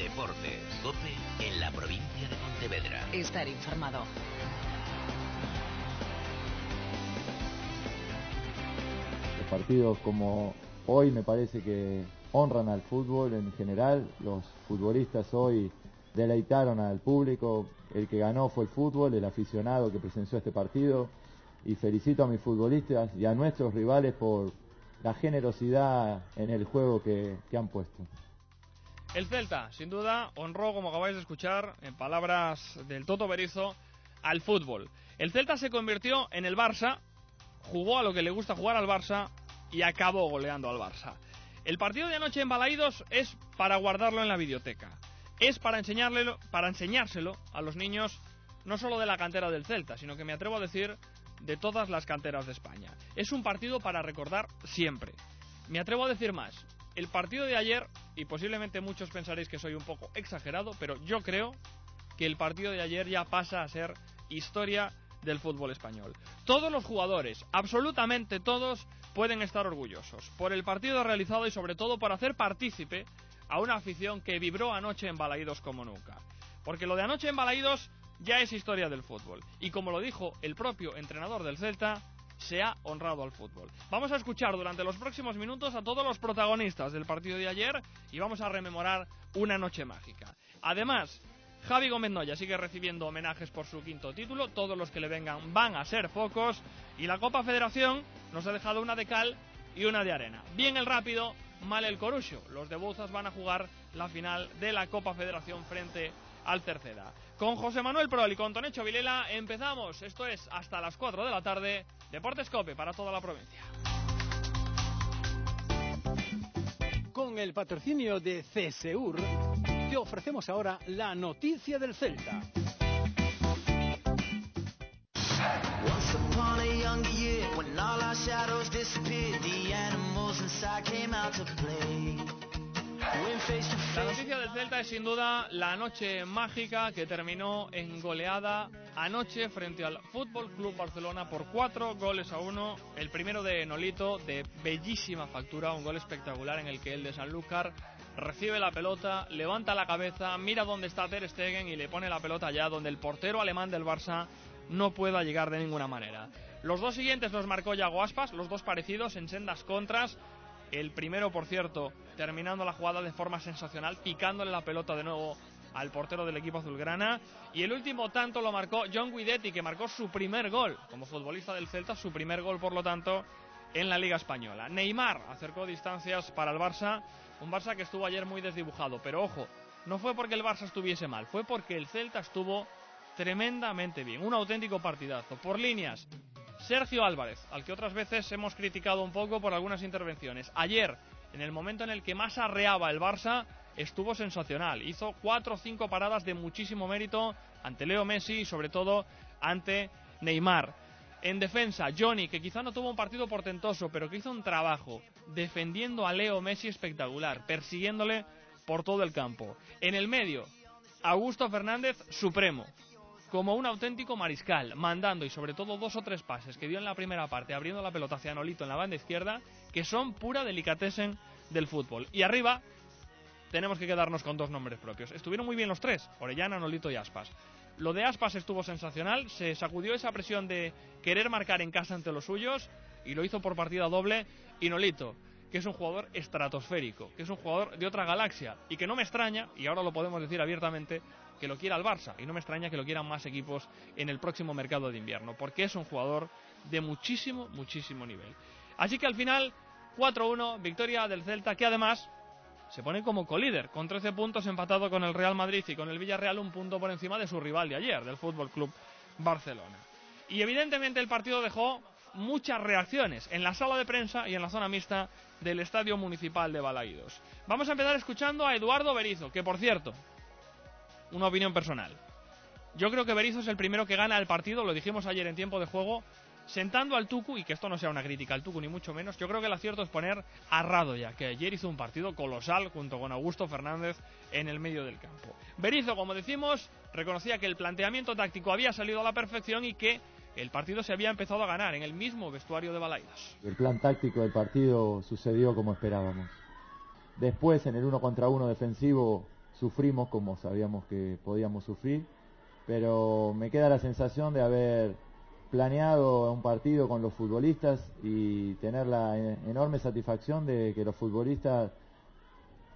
Deportes, COPE en la provincia de Pontevedra. Estar informado. Los partidos como hoy me parece que honran al fútbol en general. Los futbolistas hoy deleitaron al público. El que ganó fue el fútbol, el aficionado que presenció este partido. Y felicito a mis futbolistas y a nuestros rivales por la generosidad en el juego que, que han puesto. El Celta, sin duda, honró, como acabáis de escuchar, en palabras del Toto Berizo, al fútbol. El Celta se convirtió en el Barça, jugó a lo que le gusta jugar al Barça y acabó goleando al Barça. El partido de anoche en Balaídos es para guardarlo en la biblioteca. Es para, enseñarle, para enseñárselo a los niños no solo de la cantera del Celta, sino que me atrevo a decir de todas las canteras de España. Es un partido para recordar siempre. Me atrevo a decir más. El partido de ayer, y posiblemente muchos pensaréis que soy un poco exagerado, pero yo creo que el partido de ayer ya pasa a ser historia del fútbol español. Todos los jugadores, absolutamente todos, pueden estar orgullosos por el partido realizado y sobre todo por hacer partícipe a una afición que vibró anoche en Balaídos como nunca. Porque lo de anoche en Balaídos ya es historia del fútbol. Y como lo dijo el propio entrenador del Celta, se ha honrado al fútbol. Vamos a escuchar durante los próximos minutos a todos los protagonistas del partido de ayer y vamos a rememorar una noche mágica. Además, Javi Gómez Noya sigue recibiendo homenajes por su quinto título, todos los que le vengan van a ser focos y la Copa Federación nos ha dejado una de cal y una de arena. Bien el rápido, mal el corucho. Los de Bouzas van a jugar la final de la Copa Federación frente al tercera. Con José Manuel Prol y con Tonecho Vilela empezamos. Esto es hasta las 4 de la tarde. Deportes Cope para toda la provincia. Con el patrocinio de CSUR, te ofrecemos ahora la noticia del Celta. Once upon a younger year, when all our shadows disappeared, the animals inside came out to play. La noticia del Celta es sin duda la noche mágica que terminó en goleada anoche frente al Fútbol Club Barcelona por cuatro goles a uno. El primero de Nolito, de bellísima factura, un gol espectacular en el que el de Sanlúcar recibe la pelota, levanta la cabeza, mira dónde está Ter Stegen y le pone la pelota allá donde el portero alemán del Barça no pueda llegar de ninguna manera. Los dos siguientes los marcó Yago Aspas, los dos parecidos en sendas contras. El primero, por cierto, terminando la jugada de forma sensacional, picándole la pelota de nuevo al portero del equipo azulgrana. Y el último tanto lo marcó John Guidetti, que marcó su primer gol como futbolista del Celta, su primer gol, por lo tanto, en la Liga Española. Neymar acercó distancias para el Barça, un Barça que estuvo ayer muy desdibujado, pero ojo, no fue porque el Barça estuviese mal, fue porque el Celta estuvo tremendamente bien, un auténtico partidazo. Por líneas, Sergio Álvarez, al que otras veces hemos criticado un poco por algunas intervenciones. Ayer, en el momento en el que más arreaba el Barça, estuvo sensacional. Hizo cuatro o cinco paradas de muchísimo mérito ante Leo Messi y sobre todo ante Neymar. En defensa, Johnny, que quizá no tuvo un partido portentoso, pero que hizo un trabajo defendiendo a Leo Messi espectacular, persiguiéndole por todo el campo. En el medio, Augusto Fernández, supremo, como un auténtico mariscal, mandando y sobre todo dos o tres pases que dio en la primera parte, abriendo la pelota hacia Nolito en la banda izquierda, que son pura delicatessen del fútbol. Y arriba tenemos que quedarnos con dos nombres propios. Estuvieron muy bien los tres, Orellana, Nolito y Aspas. Lo de Aspas estuvo sensacional, se sacudió esa presión de querer marcar en casa ante los suyos y lo hizo por partida doble. Y Nolito, que es un jugador estratosférico, que es un jugador de otra galaxia y que no me extraña, y ahora lo podemos decir abiertamente, que lo quiera el Barça y no me extraña que lo quieran más equipos en el próximo mercado de invierno, porque es un jugador de muchísimo, muchísimo nivel. Así que al final, 4-1, victoria del Celta, que además se pone como colíder, con 13 puntos empatado con el Real Madrid y con el Villarreal un punto por encima de su rival de ayer, del Fútbol Club Barcelona. Y evidentemente el partido dejó muchas reacciones en la sala de prensa y en la zona mixta del Estadio Municipal de Balaídos. Vamos a empezar escuchando a Eduardo Berizo, que por cierto, una opinión personal. Yo creo que Berizzo es el primero que gana el partido, lo dijimos ayer en tiempo de juego, sentando al Tucu, y que esto no sea una crítica al Tucu ni mucho menos, yo creo que el acierto es poner a Radoya, que ayer hizo un partido colosal junto con Augusto Fernández en el medio del campo. Berizzo, como decimos, reconocía que el planteamiento táctico había salido a la perfección y que el partido se había empezado a ganar en el mismo vestuario de Balaidas. El plan táctico del partido sucedió como esperábamos. Después, en el uno contra uno defensivo, sufrimos como sabíamos que podíamos sufrir, pero me queda la sensación de haber planeado un partido con los futbolistas y tener la enorme satisfacción de que los futbolistas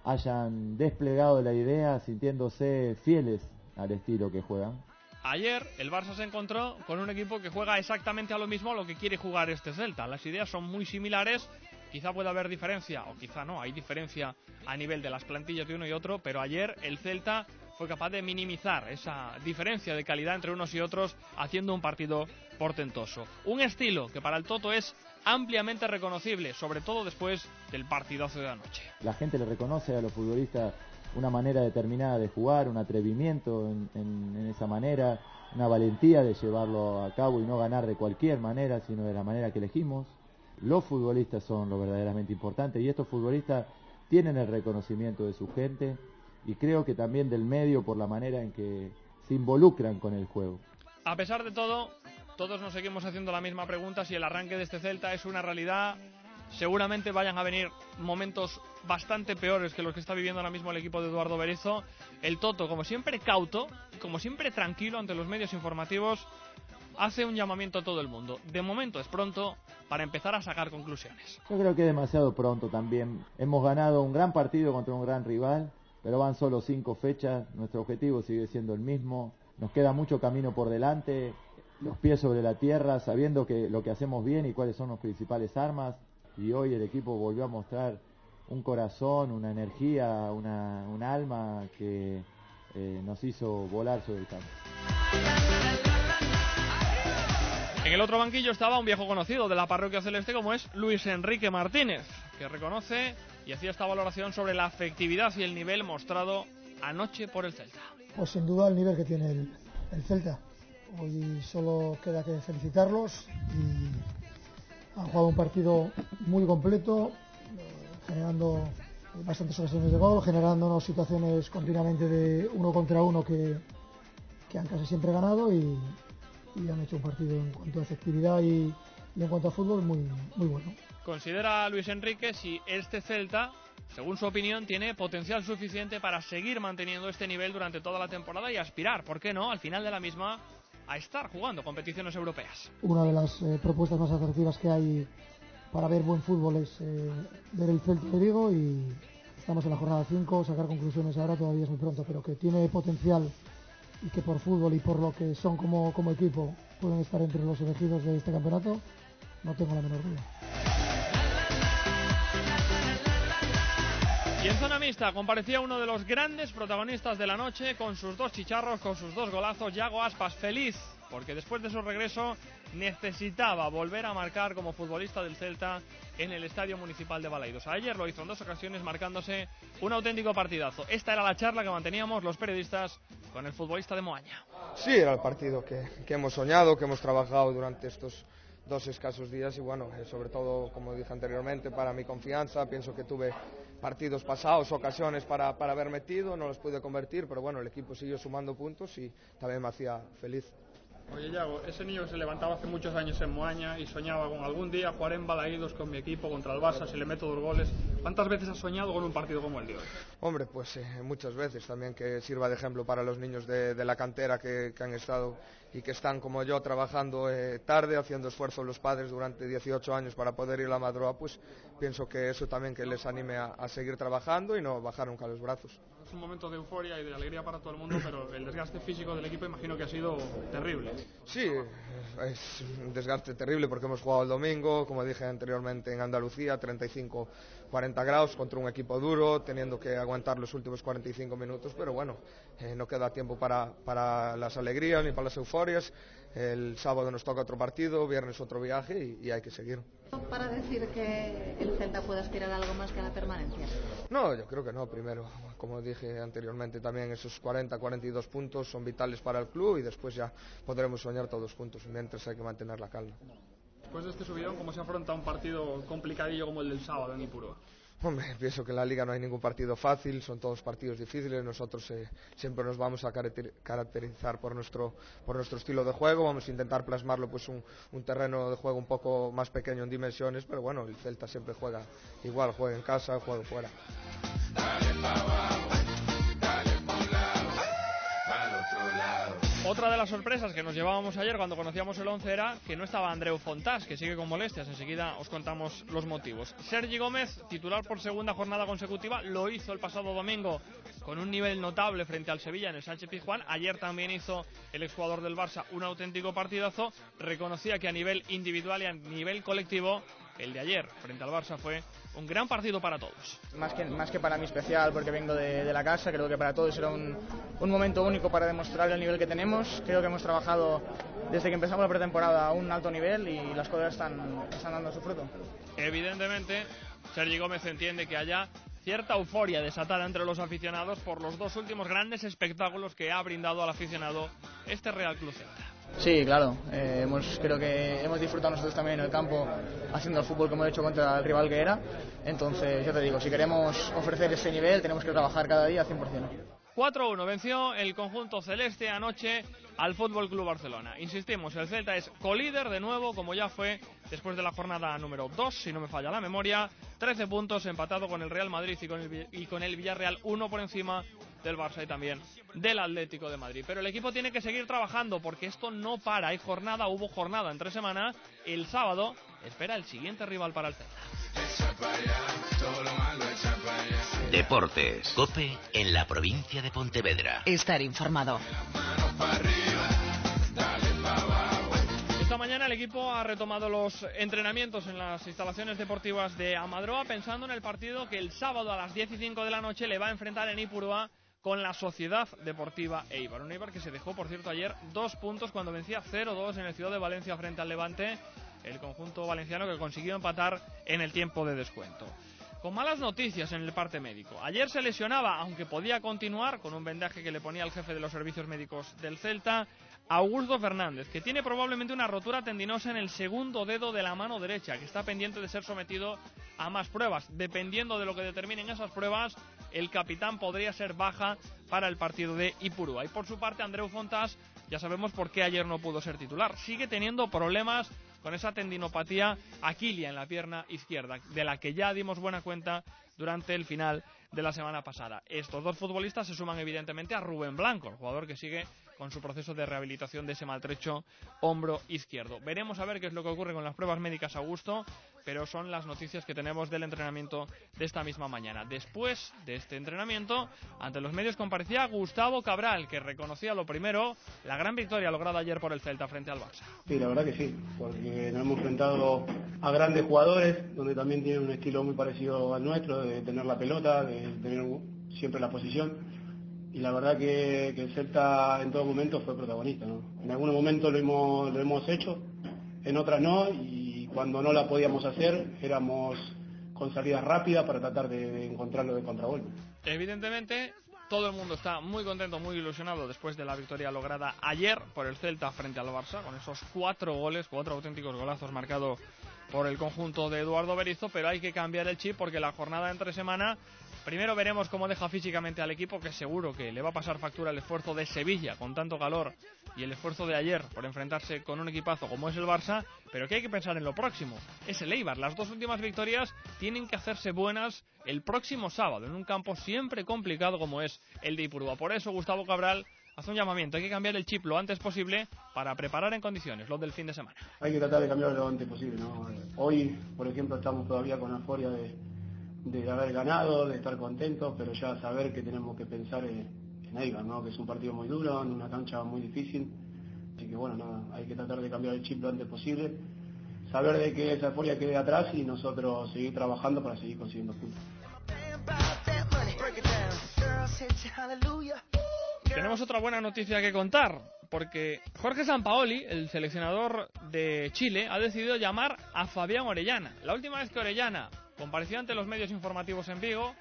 hayan desplegado la idea sintiéndose fieles al estilo que juegan. Ayer el Barça se encontró con un equipo que juega exactamente a lo mismo a lo que quiere jugar este Celta. Las ideas son muy similares, quizá pueda haber diferencia, o quizá no, hay diferencia a nivel de las plantillas de uno y otro, pero ayer el Celta fue capaz de minimizar esa diferencia de calidad entre unos y otros haciendo un partido portentoso. Un estilo que para el Toto es ampliamente reconocible, sobre todo después del partidazo de anoche. La gente le reconoce a los futbolistas una manera determinada de jugar, un atrevimiento en, en- en esa manera, una valentía de llevarlo a cabo y no ganar de cualquier manera, sino de la manera que elegimos. Los futbolistas son lo verdaderamente importante y estos futbolistas tienen el reconocimiento de su gente y creo que también del medio por la manera en que se involucran con el juego. A pesar de todo, todos nos seguimos haciendo la misma pregunta si el arranque de este Celta es una realidad. Seguramente vayan a venir momentos bastante peores que los que está viviendo ahora mismo el equipo de Eduardo Berizzo. El Toto, como siempre cauto, como siempre tranquilo ante los medios informativos, hace un llamamiento a todo el mundo. De momento es pronto para empezar a sacar conclusiones. Yo creo que es demasiado pronto también. Hemos ganado un gran partido contra un gran rival, pero van solo cinco fechas. Nuestro objetivo sigue siendo el mismo. Nos queda mucho camino por delante, los pies sobre la tierra, sabiendo que lo que hacemos bien y cuáles son las principales armas. Y hoy el equipo volvió a mostrar un corazón, una energía, un alma que eh, nos hizo volar sobre el campo. En el otro banquillo estaba un viejo conocido de la parroquia celeste como es Luis Enrique Martínez, que reconoce y hacía esta valoración sobre la afectividad y el nivel mostrado anoche por el Celta. Pues sin duda el nivel que tiene el, el Celta. Hoy solo queda que felicitarlos y han jugado un partido muy completo, eh, generando bastantes ocasiones de gol, generándonos situaciones continuamente de uno contra uno que, que han casi siempre ganado y, y han hecho un partido en cuanto a efectividad y, y en cuanto a fútbol muy, muy bueno. Considera Luis Enrique si este Celta, según su opinión, tiene potencial suficiente para seguir manteniendo este nivel durante toda la temporada y aspirar, ¿por qué no?, al final de la misma, a estar jugando competiciones europeas. una de las eh, propuestas más atractivas que hay para ver buen fútbol es eh, ver el Celta de Vigo y estamos en la jornada 5, sacar conclusiones ahora todavía es muy pronto, pero que tiene potencial y que por fútbol y por lo que son como, como equipo pueden estar entre los elegidos de este campeonato, no tengo la menor duda. Y en zona mixta comparecía uno de los grandes protagonistas de la noche con sus dos chicharros, con sus dos golazos, Yago Aspas feliz, porque después de su regreso necesitaba volver a marcar como futbolista del Celta en el Estadio Municipal de Balaidos. Ayer lo hizo en dos ocasiones marcándose un auténtico partidazo. Esta era la charla que manteníamos los periodistas con el futbolista de Moaña. Sí, era el partido que, que hemos soñado, que hemos trabajado durante estos dos escasos días y bueno, eh, sobre todo, como dije anteriormente, para mi confianza, pienso que tuve partidos pasados, ocasiones para, para haber metido, no los pude convertir, pero bueno, el equipo siguió sumando puntos y también me hacía feliz. Oye, Yago, ese niño que se levantaba hace muchos años en Moaña y soñaba con algún día jugar en Balaídos con mi equipo contra el Barça si le meto dos goles. ¿Cuántas veces has soñado con un partido como el de hoy? Hombre, pues eh, muchas veces también que sirva de ejemplo para los niños de, la cantera que han estado y que están como yo trabajando eh, tarde, haciendo esfuerzo los padres durante 18 años para poder ir a la Madroa, pues pienso que eso también que les anime a, a seguir trabajando y no bajar nunca los brazos. Es un momento de euforia y de alegría para todo el mundo, pero el desgaste físico del equipo imagino que ha sido terrible. Sí, es un desgaste terrible porque hemos jugado el domingo, como dije anteriormente, en Andalucía, 35-40 grados contra un equipo duro, teniendo que aguantar los últimos 45 minutos, pero bueno, eh, no queda tiempo para, para las alegrías ni para las euforias. El sábado nos toca otro partido, viernes otro viaje y, y hay que seguir. Para decir que el Celta puede aspirar a algo más que a la permanencia. No, yo creo que no. Primero, como dije anteriormente, también esos 40-42 puntos son vitales para el club y después ya podremos soñar todos juntos. Mientras hay que mantener la calma. Después de este subidón, ¿cómo se afronta un partido complicadillo como el del sábado en Ipurúa? Hombre, pienso que en la liga no hay ningún partido fácil, son todos partidos difíciles. Nosotros eh, siempre nos vamos a caracter- caracterizar por nuestro, por nuestro estilo de juego. Vamos a intentar plasmarlo pues un, terreno de juego un poco más pequeño en dimensiones, pero bueno, el Celta siempre juega igual, juega en casa, juega fuera. Otra de las sorpresas que nos llevábamos ayer cuando conocíamos el 11 era que no estaba Andreu Fontás, que sigue con molestias. Enseguida os contamos los motivos. Sergi Gómez, titular por segunda jornada consecutiva, lo hizo el pasado domingo con un nivel notable frente al Sevilla en el Sánchez Pizjuán. Ayer también hizo el exjugador del Barça un auténtico partidazo. Reconocía que a nivel individual y a nivel colectivo el de ayer frente al Barça fue un gran partido para todos. Más que, más que para mí especial porque vengo de, de la casa, creo que para todos era un, un, momento único para demostrar el nivel que tenemos. Creo que hemos trabajado desde que empezamos la pretemporada a un alto nivel y las cosas están, están dando su fruto. Evidentemente, Sergi Gómez entiende que haya cierta euforia desatada entre los aficionados por los dos últimos grandes espectáculos que ha brindado al aficionado este Real Club Celta. Sí, claro. Eh, creo que hemos disfrutado nosotros también en el campo haciendo el fútbol como hemos hecho contra el rival que era. Entonces, ya te digo, si queremos ofrecer ese nivel, tenemos que trabajar cada día 100%. 4-1 venció el conjunto celeste anoche al Fútbol Club Barcelona. Insistimos, el Celta es colíder de nuevo, como ya fue después de la jornada número 2, si no me falla la memoria. 13 puntos empatado con el Real Madrid y con el Villarreal, uno por encima del Barça y también del Atlético de Madrid. Pero el equipo tiene que seguir trabajando porque esto no para. Hay jornada, hubo jornada en tres semanas. El sábado espera el siguiente rival para el Celta. Deportes. Cope en la provincia de Pontevedra. Estar informado. Esta mañana el equipo ha retomado los entrenamientos en las instalaciones deportivas de Amadroa pensando en el partido que el sábado a las 10 y 5 de la noche le va a enfrentar en Ipurúa con la Sociedad Deportiva Eibar. Un Eibar que se dejó, por cierto, ayer dos puntos cuando vencía 0-2 en el Ciudad de Valencia frente al Levante, el conjunto valenciano que consiguió empatar en el tiempo de descuento. Con malas noticias en el parte médico. Ayer se lesionaba, aunque podía continuar, con un vendaje que le ponía el jefe de los servicios médicos del Celta, Augusto Fernández, que tiene probablemente una rotura tendinosa en el segundo dedo de la mano derecha, que está pendiente de ser sometido a más pruebas. Dependiendo de lo que determinen esas pruebas, el capitán podría ser baja para el partido de Ipurúa. Y por su parte, Andreu Fontas, ya sabemos por qué ayer no pudo ser titular. Sigue teniendo problemas con esa tendinopatía aquilia en la pierna izquierda, de la que ya dimos buena cuenta durante el final de la semana pasada. Estos dos futbolistas se suman evidentemente a Rubén Blanco, el jugador que sigue con su proceso de rehabilitación de ese maltrecho hombro izquierdo. Veremos a ver qué es lo que ocurre con las pruebas médicas a gusto, pero son las noticias que tenemos del entrenamiento de esta misma mañana. Después de este entrenamiento, ante los medios comparecía Gustavo Cabral, que reconocía lo primero, la gran victoria lograda ayer por el Celta frente al Barça. Sí, la verdad que sí, porque nos hemos enfrentado a grandes jugadores, donde también tienen un estilo muy parecido al nuestro, de tener la pelota, de tener siempre la posición y la verdad que, que, el Celta en todo momento fue protagonista. ¿no? En algunos momentos lo hemos, lo hemos hecho, en otras no, y cuando no la podíamos hacer éramos con salidas rápidas para tratar de, encontrarlo de contragolpe. Evidentemente, todo el mundo está muy contento, muy ilusionado después de la victoria lograda ayer por el Celta frente al Barça, con esos cuatro goles, cuatro auténticos golazos marcados por el conjunto de Eduardo Berizzo, pero hay que cambiar el chip porque la jornada entre semana Primero veremos cómo deja físicamente al equipo, que seguro que le va a pasar factura el esfuerzo de Sevilla con tanto calor y el esfuerzo de ayer por enfrentarse con un equipazo como es el Barça, pero que hay que pensar en lo próximo. Es el Eibar. Las dos últimas victorias tienen que hacerse buenas el próximo sábado, en un campo siempre complicado como es el de Ipurúa. Por eso Gustavo Cabral hace un llamamiento. Hay que cambiar el chip lo antes posible para preparar en condiciones lo del fin de semana. Hay que tratar de cambiarlo lo antes posible. Hoy, por ejemplo, estamos todavía con euforia de de haber ganado, de estar contentos, pero ya saber que tenemos que pensar en, en Eibar, ¿no? que es un partido muy duro, en una cancha muy difícil. Así que bueno, nada, hay que tratar de cambiar el chip lo antes posible, saber de que esa euforia quede atrás y nosotros seguir trabajando para seguir consiguiendo puntos. Tenemos otra buena noticia que contar, porque Jorge Sampaoli, el seleccionador de Chile, ha decidido llamar a Fabián Orellana. La última vez que Orellana compareció ante los medios informativos en Vigo,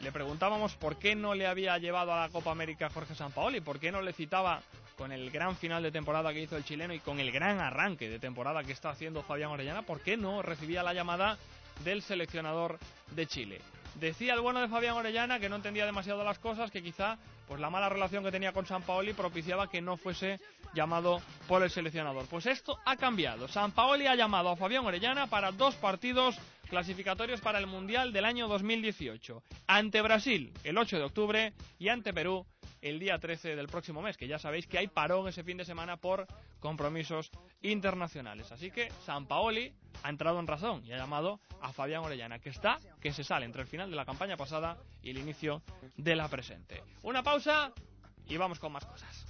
le preguntábamos por qué no le había llevado a la Copa América Jorge Sampaoli, por qué no le citaba con el gran final de temporada que hizo el chileno y con el gran arranque de temporada que está haciendo Fabián Orellana, por qué no recibía la llamada del seleccionador de Chile. Decía el bueno de Fabián Orellana que no entendía demasiado las cosas, que quizá pues la mala relación que tenía con San Paoli propiciaba que no fuese llamado por el seleccionador. Pues esto ha cambiado. San Paoli ha llamado a Fabián Orellana para dos partidos clasificatorios para el Mundial del año 2018. Ante Brasil el 8 de octubre y ante Perú el día 13 del próximo mes, que ya sabéis que hay parón ese fin de semana por compromisos internacionales. Así que San Paoli ha entrado en razón y ha llamado a Fabián Orellana, que está, que se sale entre el final de la campaña pasada y el inicio de la presente. Una pausa y vamos con más cosas.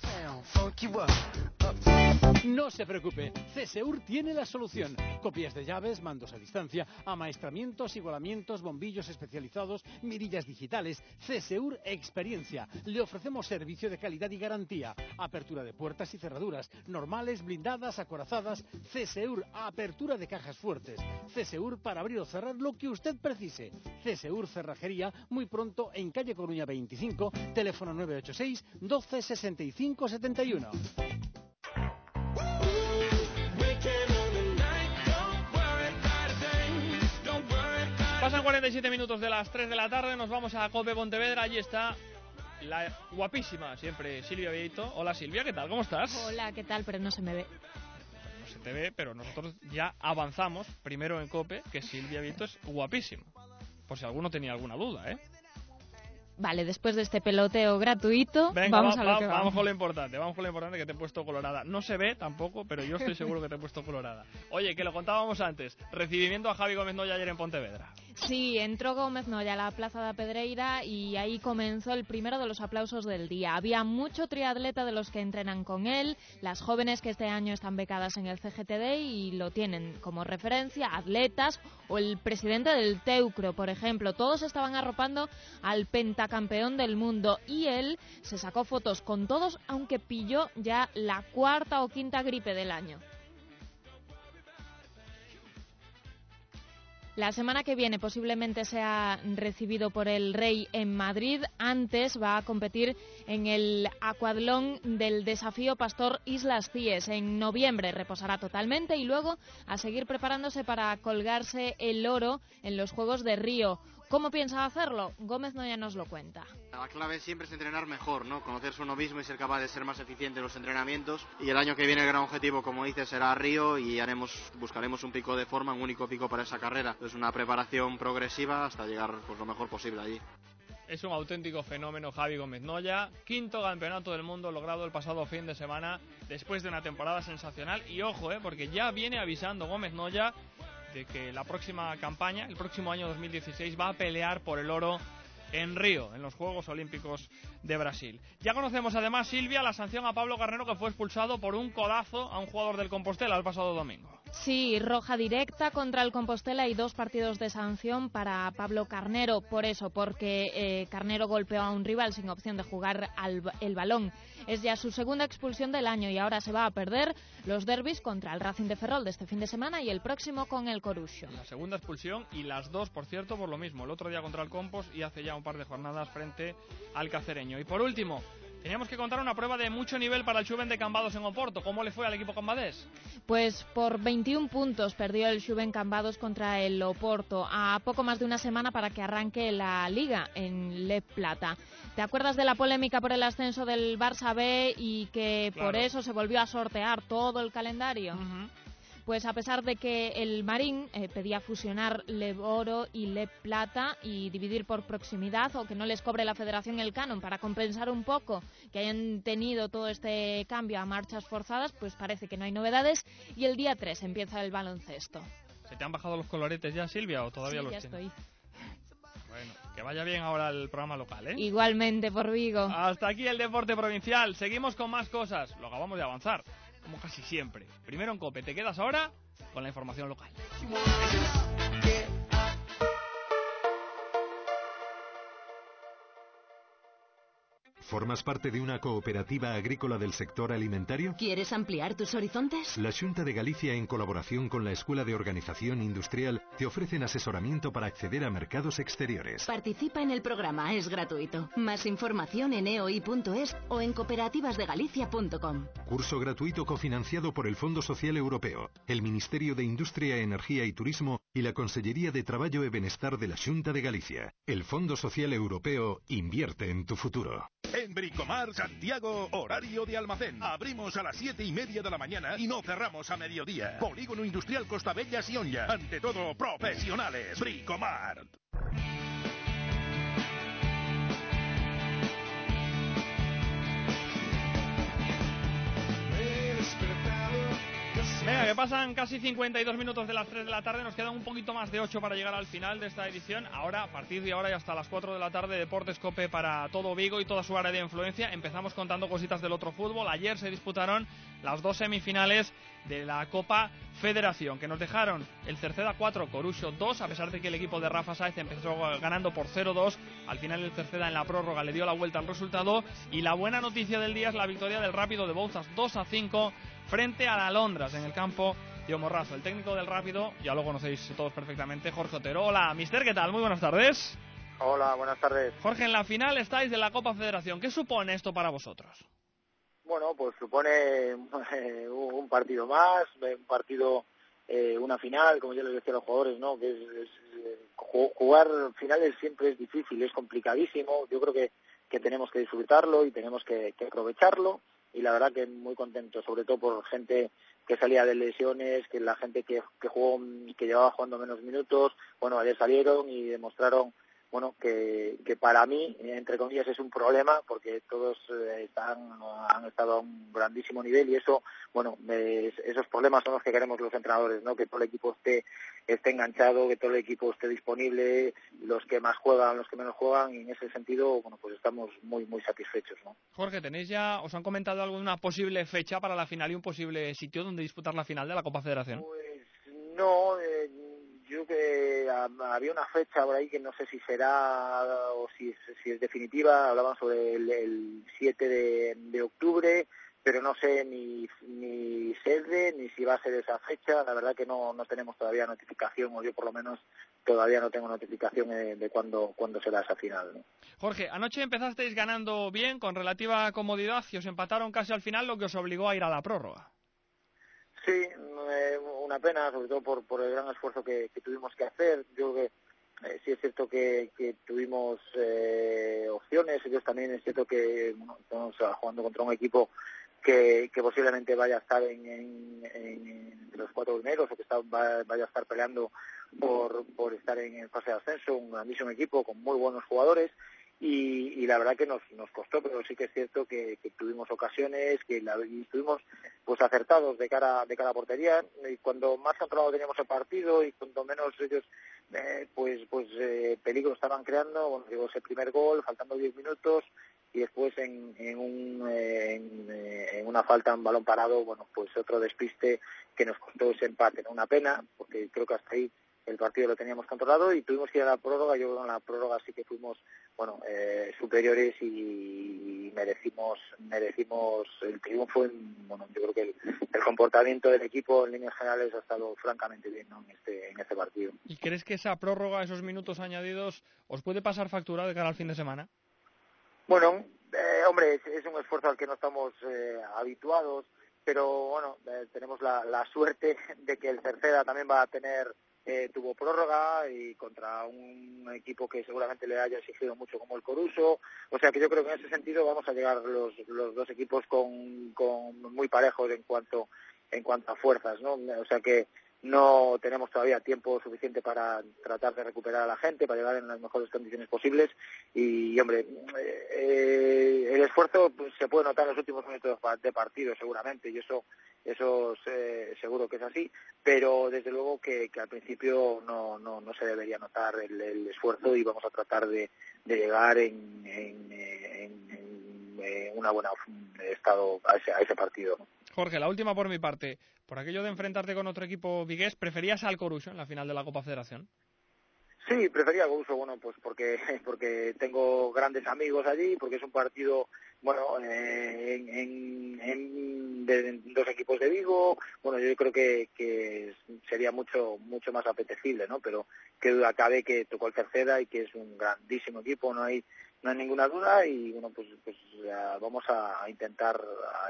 No se preocupe, CSEUR tiene la solución. Copias de llaves, mandos a distancia, amaestramientos, igualamientos, bombillos especializados, mirillas digitales. CSEUR Experiencia. Le ofrecemos servicio de calidad y garantía. Apertura de puertas y cerraduras, normales, blindadas, acorazadas. CSEUR, apertura de cajas fuertes. CSEUR para abrir o cerrar lo que usted precise. CSEUR Cerrajería, muy pronto en calle Coruña 25, teléfono 986 12 65 71. Pasan 47 minutos de las 3 de la tarde, nos vamos a Cope Pontevedra, allí está la guapísima siempre Silvia Vieito. Hola Silvia, ¿qué tal? ¿Cómo estás? Hola, ¿qué tal? Pero no se me ve. No se te ve, pero nosotros ya avanzamos primero en Cope que Silvia Vieito es guapísima. Por si alguno tenía alguna duda, ¿eh? Vale, después de este peloteo gratuito, Venga, vamos va- a lo va- que vamos vamos. con lo importante, vamos con lo importante que te he puesto colorada. No se ve tampoco, pero yo estoy seguro que te he puesto colorada. Oye, que lo contábamos antes, recibimiento a Javi Gómez Noya ayer en Pontevedra. Sí, entró Gómez Noya a la Plaza de Pedreira y ahí comenzó el primero de los aplausos del día. Había mucho triatleta de los que entrenan con él, las jóvenes que este año están becadas en el CGTD y lo tienen como referencia, atletas o el presidente del Teucro, por ejemplo. Todos estaban arropando al pentacampeón del mundo y él se sacó fotos con todos, aunque pilló ya la cuarta o quinta gripe del año. La semana que viene posiblemente sea recibido por el Rey en Madrid. Antes va a competir en el acuadlón del desafío Pastor Islas Cíes. En noviembre reposará totalmente y luego a seguir preparándose para colgarse el oro en los Juegos de Río. ¿Cómo piensa hacerlo? Gómez Noya nos lo cuenta. La clave siempre es entrenar mejor, ¿no? Conocerse uno mismo y ser capaz de ser más eficiente en los entrenamientos. Y el año que viene el gran objetivo, como dices, será Río y haremos, buscaremos un pico de forma, un único pico para esa carrera. Es una preparación progresiva hasta llegar pues, lo mejor posible allí. Es un auténtico fenómeno Javi Gómez Noya, quinto campeonato del mundo logrado el pasado fin de semana después de una temporada sensacional y ojo, eh, porque ya viene avisando Gómez Noya que la próxima campaña, el próximo año 2016 va a pelear por el oro en Río, en los Juegos Olímpicos de Brasil. Ya conocemos además, Silvia, la sanción a Pablo Carnero que fue expulsado por un codazo a un jugador del Compostela el pasado domingo. Sí, roja directa contra el Compostela y dos partidos de sanción para Pablo Carnero. Por eso, porque eh, Carnero golpeó a un rival sin opción de jugar al, el balón. Es ya su segunda expulsión del año y ahora se va a perder los derbis contra el Racing de Ferrol de este fin de semana y el próximo con el Corusio. La segunda expulsión y las dos, por cierto, por lo mismo. El otro día contra el Compost y hace ya un par de jornadas frente al Cacereño. Y por último, teníamos que contar una prueba de mucho nivel para el Chuven de Cambados en Oporto. ¿Cómo le fue al equipo cambadés? Pues por 21 puntos perdió el Juven Cambados contra el Oporto a poco más de una semana para que arranque la liga en Le Plata. ¿Te acuerdas de la polémica por el ascenso del Barça B y que por eso se volvió a sortear todo el calendario? Pues a pesar de que el Marín eh, pedía fusionar Le Oro y Le Plata y dividir por proximidad o que no les cobre la federación el canon para compensar un poco que hayan tenido todo este cambio a marchas forzadas, pues parece que no hay novedades y el día 3 empieza el baloncesto. ¿Se te han bajado los coloretes ya, Silvia, o todavía Sí, los ya tienes? estoy. Bueno, que vaya bien ahora el programa local, ¿eh? Igualmente por Vigo. Hasta aquí el deporte provincial. Seguimos con más cosas. Lo acabamos de avanzar, como casi siempre. Primero en COPE. Te quedas ahora con la información local. ¿Formas parte de una cooperativa agrícola del sector alimentario? ¿Quieres ampliar tus horizontes? La Junta de Galicia, en colaboración con la Escuela de Organización Industrial, te ofrecen asesoramiento para acceder a mercados exteriores. Participa en el programa, es gratuito. Más información en eoi.es o en cooperativasdegalicia.com. Curso gratuito cofinanciado por el Fondo Social Europeo, el Ministerio de Industria, Energía y Turismo y la Consellería de Traballo e Benestar de la Junta de Galicia. El Fondo Social Europeo invierte en tu futuro. En Bricomar Santiago, horario de almacén. Abrimos a las siete y media de la mañana y no cerramos a mediodía. Polígono Industrial Costa Bella Sionja. Ante todo, profesionales. Bricomar. que pasan casi 52 minutos de las 3 de la tarde, nos quedan un poquito más de 8 para llegar al final de esta edición. Ahora, a partir de ahora y hasta las 4 de la tarde, Deportes Cope para todo Vigo y toda su área de influencia. Empezamos contando cositas del otro fútbol. Ayer se disputaron las dos semifinales de la Copa Federación, que nos dejaron el Cerceda 4, Corucho 2, a pesar de que el equipo de Rafa Sáez empezó ganando por 0-2. Al final el Cerceda en la prórroga le dio la vuelta al resultado. Y la buena noticia del día es la victoria del Rápido de Bouzas 2-5 frente a la Londras en el campo de Morrazo. El técnico del Rápido, ya lo conocéis todos perfectamente, Jorge Otero. Hola, mister, ¿qué tal? Muy buenas tardes. Hola, buenas tardes. Jorge, en la final estáis de la Copa Federación. ¿Qué supone esto para vosotros? Bueno, pues supone eh, un partido más, un partido, eh, una final, como yo les decía a los jugadores, ¿no? Que es, es, jugar finales siempre es difícil, es complicadísimo. Yo creo que, que tenemos que disfrutarlo y tenemos que, que aprovecharlo y la verdad que muy contento, sobre todo por gente que salía de lesiones, que la gente que, que jugó, que llevaba jugando menos minutos, bueno, ayer salieron y demostraron bueno, que, que para mí, entre comillas, es un problema porque todos eh, están, han estado a un grandísimo nivel y eso, bueno, me, esos problemas son los que queremos los entrenadores, ¿no? Que todo el equipo esté, esté enganchado, que todo el equipo esté disponible, los que más juegan, los que menos juegan y en ese sentido, bueno, pues estamos muy, muy satisfechos, ¿no? Jorge, ¿tenéis ya, os han comentado alguna posible fecha para la final y un posible sitio donde disputar la final de la Copa Federación? Pues no, eh, yo que había una fecha por ahí que no sé si será o si, si es definitiva, hablaban sobre el, el 7 de, de, octubre, pero no sé ni, ni sede ni si va a ser esa fecha, la verdad que no, no tenemos todavía notificación, o yo por lo menos todavía no tengo notificación de, de cuándo, cuándo será esa final. ¿no? Jorge, anoche empezasteis ganando bien, con relativa comodidad, y os empataron casi al final, lo que os obligó a ir a la prórroga. Sí, eh, una pena, sobre todo por, por el gran esfuerzo que, que tuvimos que hacer. Yo creo que eh, sí es cierto que, que tuvimos eh, opciones, ellos también es cierto que bueno, estamos jugando contra un equipo que, que posiblemente vaya a estar en, en, en los cuatro primeros o que está, va, vaya a estar peleando por, por estar en el fase de ascenso, un grandísimo equipo con muy buenos jugadores y, y, la verdad que nos, nos costó, pero sí que es cierto que, tuvimos ocasiones, que la, y estuvimos pues acertados de cara de cara a portería y cuando más controlado teníamos el partido y cuando menos ellos eh, pues pues eh, peligro estaban creando, bueno, llegó ese primer gol faltando 10 minutos y después en, en, un, en, en, una falta en balón parado, bueno, pues otro despiste que nos costó ese empate, ¿no? una pena porque creo que hasta ahí el partido lo teníamos controlado y tuvimos que ir a la prórroga. Yo en la prórroga sí que fuimos bueno eh, superiores y merecimos merecimos el triunfo. En, bueno, yo creo que el, el, comportamiento del equipo en líneas generales ha estado francamente bien ¿no? en este en este partido. ¿Y crees que esa prórroga, esos minutos añadidos, os puede pasar factura de cara al fin de semana? Bueno, eh, hombre, es, es, un esfuerzo al que no estamos eh, habituados, pero bueno, eh, tenemos la, la suerte de que el Cerceda también va a tener eh, tuvo prórroga y contra un equipo que seguramente le haya exigido mucho como el Coruso. O sea que yo creo que en ese sentido vamos a llegar los, los dos equipos con, con muy parejos en cuanto en cuanto a fuerzas, ¿no? O sea que no tenemos todavía tiempo suficiente para tratar de recuperar a la gente, para llegar en las mejores condiciones posibles y, hombre, eh, el esfuerzo pues, se puede notar en los últimos minutos de partido seguramente y eso eso eh, seguro que es así, pero desde luego que, que al principio no, no, no se debería notar el, esfuerzo y vamos a tratar de, de llegar en, en, en, en una buena estado a ese, a ese partido. ¿no? Jorge, la última por mi parte. Por aquello de enfrentarte con otro equipo vigués, ¿preferías al Coruso en la final de la Copa Federación? Sí, prefería Coruso, bueno, pues porque porque tengo grandes amigos allí, porque es un partido, bueno, eh, en, en, de, dos equipos de Vigo, bueno, yo creo que, que sería mucho mucho más apetecible, ¿no? Pero qué duda cabe que tocó el tercera y que es un grandísimo equipo, no hay no hay ninguna duda y bueno pues pues vamos a, intentar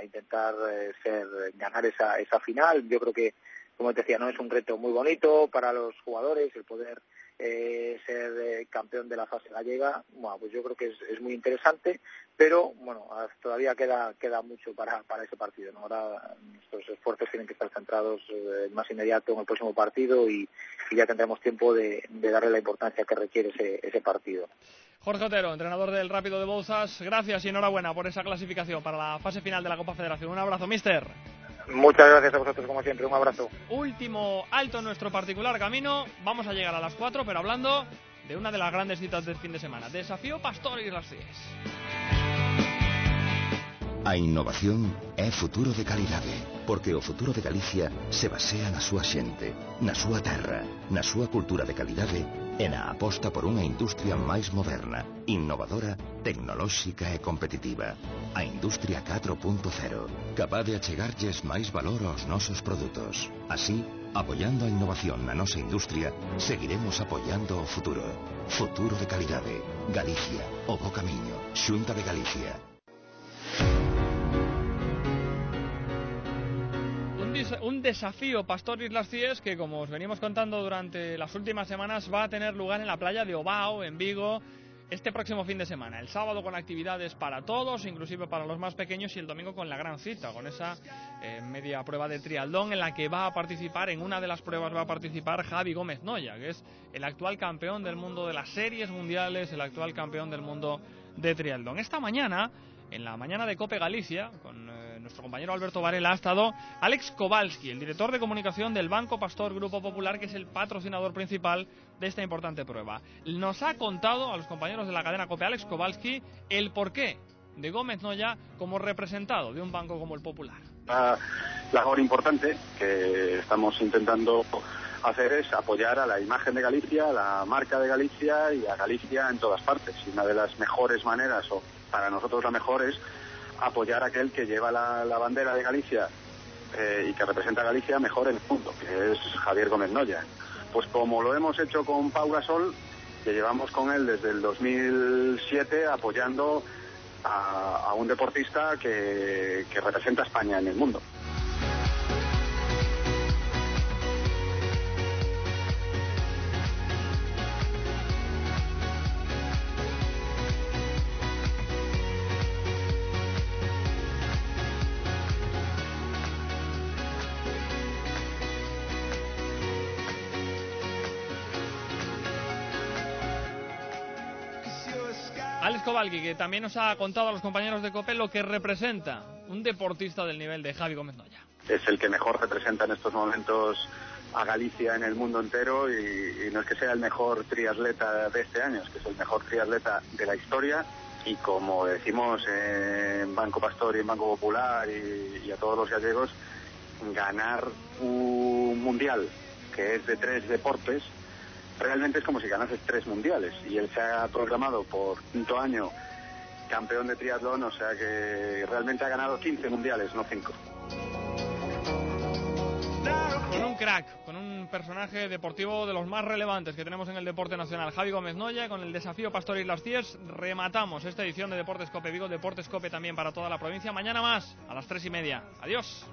intentar eh, ser ganar esa esa final. Yo creo que como te decía no es un reto muy bonito para los jugadores el poder eh, ser eh, campeón de la fase gallega. Bueno pues yo creo que es muy interesante pero bueno todavía queda queda mucho para para ese partido ¿no? ahora nuestros esfuerzos tienen que estar centrados eh, más inmediato en el próximo partido y, y ya tendremos tiempo de, de darle la importancia que requiere ese, ese partido Jorge Otero, entrenador del Rápido de Bouzas, gracias y enhorabuena por esa clasificación para la fase final de la Copa Federación. Un abrazo, mister. Muchas gracias a vosotros, como siempre. Un abrazo. Último alto en nuestro particular camino. Vamos a llegar a las 4, pero hablando de una de las grandes citas del fin de semana. Desafío Pastor y las CIES. A innovación é futuro de calidade Porque o futuro de Galicia se basea na súa xente Na súa terra, na súa cultura de calidade E na aposta por unha industria máis moderna Innovadora, tecnolóxica e competitiva. A industria 4.0 Capaz de achegarlles máis valor aos nosos produtos. Así, apoiando a innovación na nosa industria Seguiremos apoiando o futuro. Futuro de calidade Galicia, o bo camiño Xunta de Galicia. Un, desafío Pastor Islas Cies que, como os venimos contando durante las últimas semanas, va a tener lugar en la playa de Obao, en Vigo, este próximo fin de semana. El sábado con actividades para todos, inclusive para los más pequeños, y el domingo con la gran cita, con esa eh, media prueba de triatlón en la que va a participar, en una de las pruebas va a participar Javi Gómez Noya, que es el actual campeón del mundo de las series mundiales, el actual campeón del mundo de triatlón. Esta mañana, en la mañana de Cope Galicia, con nuestro compañero Alberto Varela, ha estado Alex Kowalski, el director de comunicación del Banco Pastor Grupo Popular, que es el patrocinador principal de esta importante prueba. Nos ha contado a los compañeros de la cadena Cope Alex Kowalski el porqué de Gómez Noya como representado de un banco como el Popular. Una labor importante que estamos intentando hacer es apoyar a la imagen de Galicia, a la marca de Galicia y a Galicia en todas partes. Y una de las mejores maneras, o para nosotros la mejor, es apoyar a aquel que lleva la, bandera de Galicia eh, y que representa a Galicia mejor en el mundo, que es Javier Gómez Noya. Pues como lo hemos hecho con Pau Gasol, que llevamos con él desde el 2007 apoyando a, a un deportista que, que representa a España en el mundo. Kowalski, que también nos ha contado a los compañeros de Cope lo que representa un deportista del nivel de Javi Gómez Noya. es el que mejor representa en estos momentos a Galicia en el mundo entero y, y no es que sea el mejor triatleta de este año, es que es el mejor triatleta de la historia y como decimos en Banco Pastor y en Banco Popular y, y a todos los gallegos, ganar un mundial que es de tres deportes realmente es como si ganases tres mundiales y él se ha proclamado por quinto año campeón de triatlón, o sea que realmente ha ganado 15 mundiales, no 5. Con un crack, con un personaje deportivo de los más relevantes que tenemos en el deporte nacional, Javi Gómez Noya, con el desafío Pastor Islas Cies, rematamos esta edición de Deportes Cope Vigo, Deportes Cope también para toda la provincia. Mañana más, a las tres y media. Adiós.